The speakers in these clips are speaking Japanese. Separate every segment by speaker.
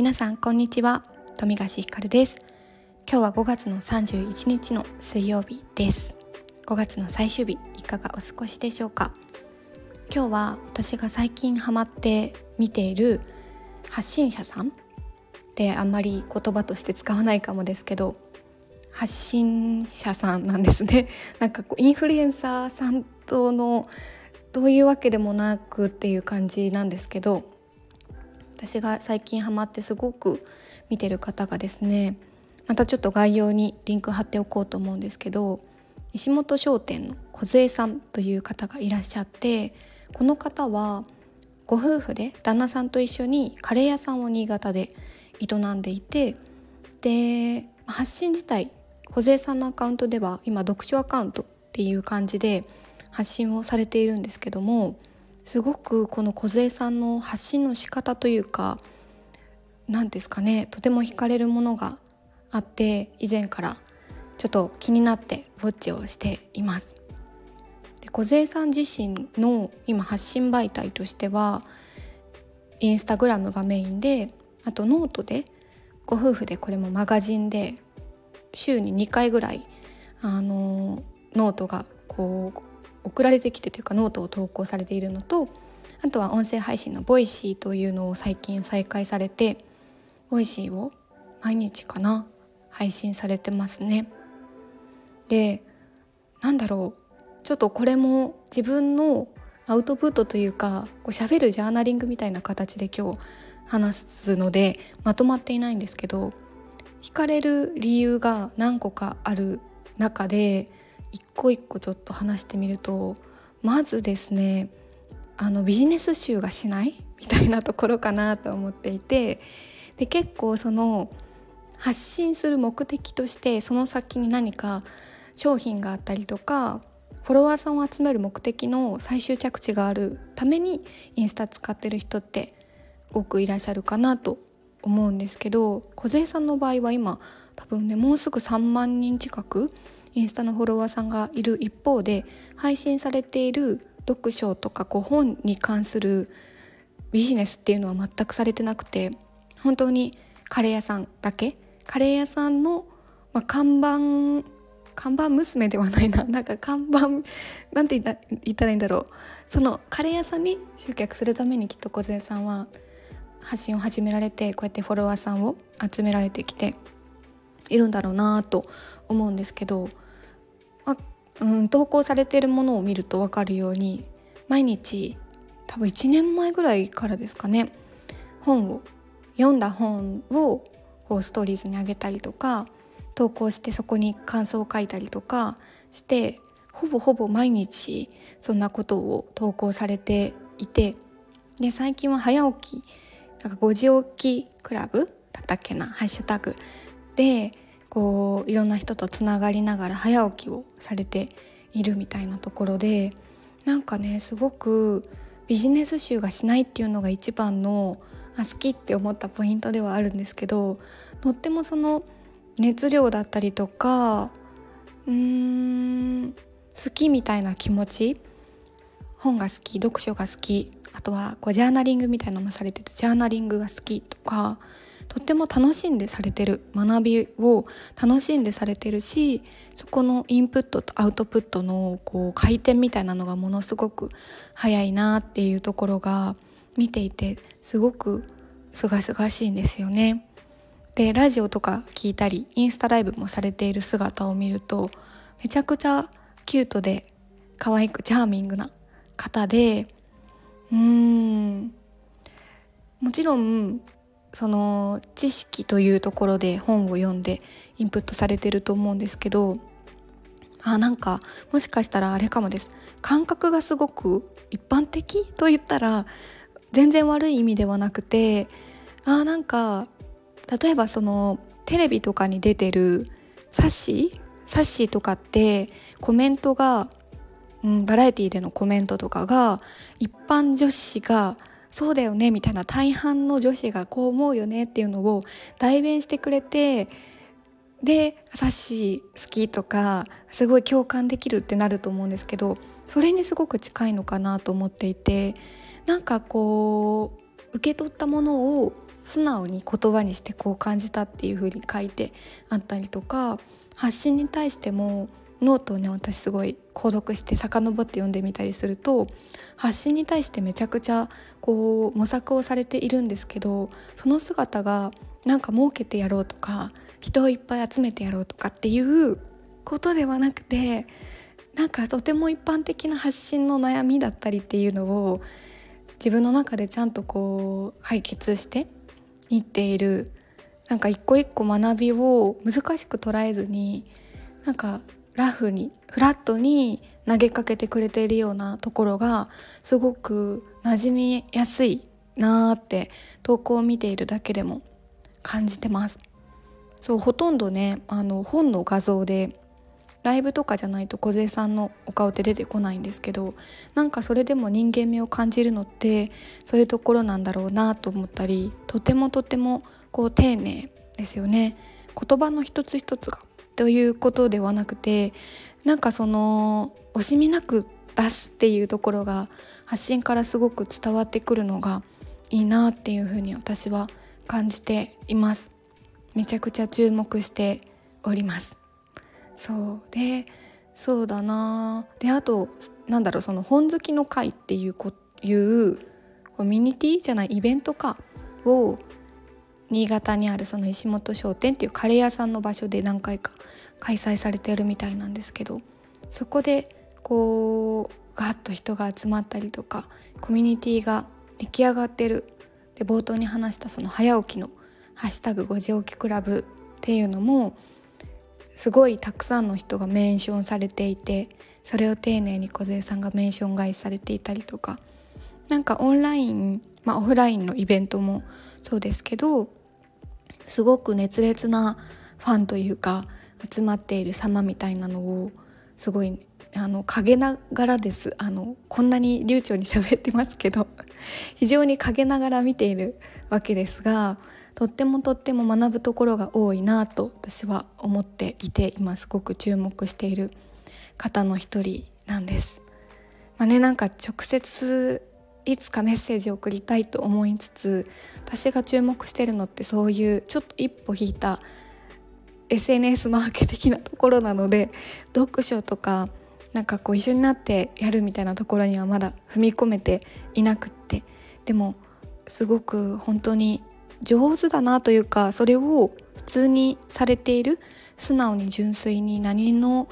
Speaker 1: 皆さんこんにちは。富樫ひかるです。今日は5月の31日の水曜日です。5月の最終日いかがお過ごしでしょうか？今日は私が最近ハマって見ている発信者さん。ってあんまり言葉として使わないかもですけど発信者さんなんですね。なんかこうインフルエンサーさんとのどういうわけでもなくっていう感じなんですけど私が最近ハマってすごく見てる方がですねまたちょっと概要にリンク貼っておこうと思うんですけど石本商店の梢さんという方がいらっしゃってこの方はご夫婦で旦那さんと一緒にカレー屋さんを新潟で営んでいてで発信自体梢さんのアカウントでは今読書アカウントっていう感じで発信をされているんですけどもすごくこの梢さんの発信の仕方というか何ですかねとても惹かれるものがあって以前からちょっと気になってウォッチをしています。で梢さん自身の今発信媒体としてはインスタグラムがメインであとノートでご夫婦でこれもマガジンで週に2回ぐらいあのノートがこう送られてきてというかノートを投稿されているのとあとは音声配信のボイシーというのを最近再開されてボイシーを毎日かな配信されてますね。でなんだろうちょっとこれも自分のアウトプットというかこう喋るジャーナリングみたいな形で今日話すのでまとまっていないんですけど惹かれる理由が何個かある中で一個一個ちょっと話してみるとまずですねあのビジネス集がしない？みたいなところかなと思っていてで結構その発信する目的としてその先に何か商品があったりとかフォロワーさんを集める目的の最終着地があるためにインスタ使ってる人って多くいらっしゃるかなと思うんですけど梢さんの場合は今多分ねもうすぐ3万人近くインスタのフォロワーさんがいる一方で配信されている読書とかこ本に関するビジネスっていうのは全くされてなくて本当にカレー屋さんだけ？カレー屋さんの、まあ、看板看板娘ではないな。なんか看板なんて言ったらいいんだろう。そのカレー屋さんに集客するためにきっと小杉さんは発信を始められてこうやってフォロワーさんを集められてきているんだろうなと思うんですけど、うん投稿されているものを見ると分かるように毎日多分1年前ぐらいからですかね本を読んだ本をストーリーズにあげたりとか投稿してそこに感想を書いたりとかしてほぼほぼ毎日そんなことを投稿されていてで最近は早起きなんか5時起きクラブだったっけなハッシュタグでこういろんな人とつながりながら早起きをされているみたいなところでなんかねすごくビジネス集がしないっていうのが一番のあ好きって思ったポイントではあるんですけどとってもその熱量だったりとかうーん好きみたいな気持ち本が好き読書が好きあとはこうジャーナリングみたいなのもされててジャーナリングが好きとかとっても楽しんでされてる学びを楽しんでされてるしそこのインプットとアウトプットのこう回転みたいなのがものすごく早いなっていうところが見ていてすごくすがすがしいんですよね。でラジオとか聞いたりインスタライブもされている姿を見るとめちゃくちゃキュートで可愛くチャーミングな方でうーんもちろんその知識というところで本を読んでインプットされてると思うんですけどあなんかもしかしたらあれかもです。感覚がすごく一般的と言ったら全然悪い意味ではなくてあなんか例えばそのテレビとかに出てるサッシーサッシとかってコメントが、うん、バラエティでのコメントとかが一般女子がそうだよねみたいな大半の女子がこう思うよねっていうのを代弁してくれてでサッシ好きとかすごい共感できるってなると思うんですけどそれにすごく近いのかなと思っていてなんかこう受け取ったものを素直に言葉にしてこう感じたっていう風に書いてあったりとか発信に対してもノートをね私すごい購読して遡って読んでみたりすると発信に対してめちゃくちゃこう模索をされているんですけどその姿がなんか儲けてやろうとか人をいっぱい集めてやろうとかっていうことではなくてなんかとても一般的な発信の悩みだったりっていうのを自分の中でちゃんとこう解決していっているなんか一個一個学びを難しく捉えずになんかラフにフラットに投げかけてくれているようなところがすごく馴染みやすいなーって投稿を見ているだけでも感じてます。そうほとんどねあの本の画像でライブとかじゃないと梢さんのお顔って出てこないんですけどなんかそれでも人間味を感じるのってそういうところなんだろうなと思ったりとてもとてもこう丁寧ですよね。言葉の一つ一つが。ということではなくてなんかその惜しみなく出すっていうところが発信からすごく伝わってくるのがいいなっていうふうに私は感じています。めちゃくちゃ注目しております。そうでそうだな。であとなんだろうその本好きの会っていうこいうコミュニティじゃないイベントかを新潟にあるその石本商店っていうカレー屋さんの場所で何回か開催されてるみたいなんですけどそこでこうガッと人が集まったりとかコミュニティが出来上がってるで冒頭に話したその早起きの「ハッシュタグ5時起きクラブ」っていうのもすごいたくさんの人がメンションされていてそれを丁寧に梢さんがメンション買いされていたりとかなんかオンライン、まあ、オフラインのイベントもそうですけどすごく熱烈なファンというか集まっている様みたいなのをすごいあの陰ながらですあのこんなに流暢に喋ってますけど 非常に陰ながら見ているわけですがとってもとっても学ぶところが多いなと私は思っていて今すごく注目している方の一人なんです。まあね、なんか直接いつかメッセージを送りたいと思いつつ私が注目してるのってそういうちょっと一歩引いた SNS マーケ的なところなので読書とかなんかこう一緒になってやるみたいなところにはまだ踏み込めていなくってでもすごく本当に上手だなというかそれを普通にされている素直に純粋に何の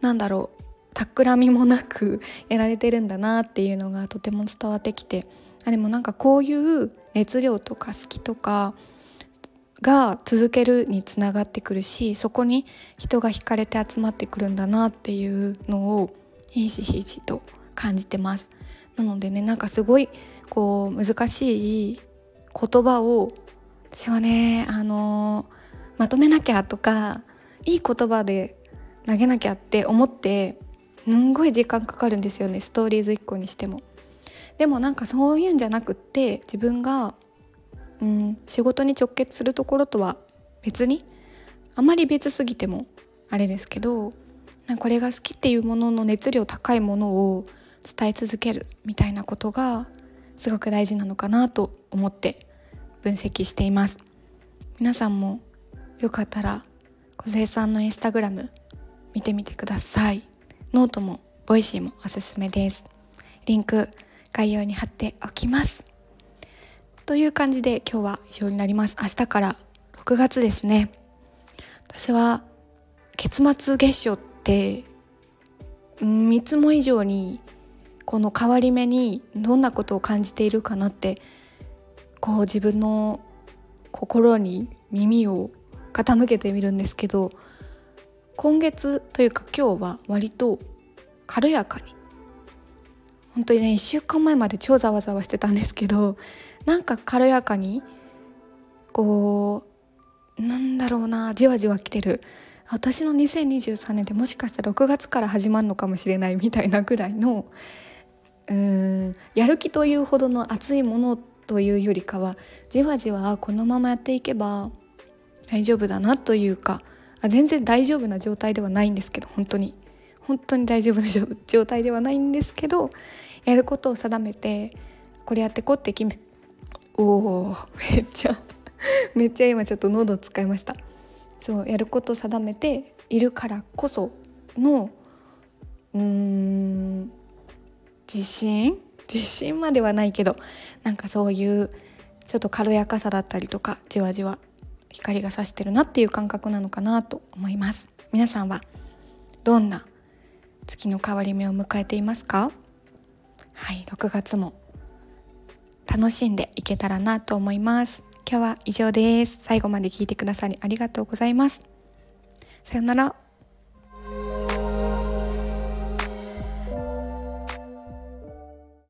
Speaker 1: なんだろう企みもなくやられてるんだなっていうのがとても伝わってきてあでもなんかこういう熱量とか好きとかが続けるにつながってくるしそこに人が惹かれて集まってくるんだなっていうのをひしひしと感じてますなのでねなんかすごいこう難しい言葉を私はねあのまとめなきゃとかいい言葉で投げなきゃって思ってんごい時間かかるんですよねストーリーズ1個にしても。でもなんかそういうんじゃなくって自分がうん仕事に直結するところとは別にあまり別すぎてもあれですけどこれが好きっていうものの熱量高いものを伝え続けるみたいなことがすごく大事なのかなと思って分析しています皆さんもよかったら梢さんのインスタグラム見てみてくださいノートもボイシーもおすすめです。リンク概要に貼っておきます。という感じで今日は以上になります。明日から6月ですね。私は結末月初って3つも以上にこの変わり目にどんなことを感じているかなってこう自分の心に耳を傾けてみるんですけど今月というか今日は割と軽やかに。本当にね1週間前まで超ざわざわしてたんですけどなんか軽やかにこうなんだろうなじわじわ来てる。私の2023年ってもしかしたら6月から始まるのかもしれないみたいなぐらいのうーんやる気というほどの熱いものというよりかはじわじわこのままやっていけば大丈夫だなというか全然大丈夫な状態ではないんですけど本当に。本当に大丈夫な状 態ではないんですけどやることを定めてこれやってこって決めおおめっちゃ めっちゃ今ちょっと喉使いました。そうやること定めているからこそのうーん自信？自信まではないけどなんかそういうちょっと軽やかさだったりとかじわじわ光が差してるなっていう感覚なのかなと思います。皆さんはどんな月の変わり目を迎えていますか？はい6月も楽しんでいけたらなと思います。今日は以上です。最後まで聞いてくださりありがとうございます。さよなら。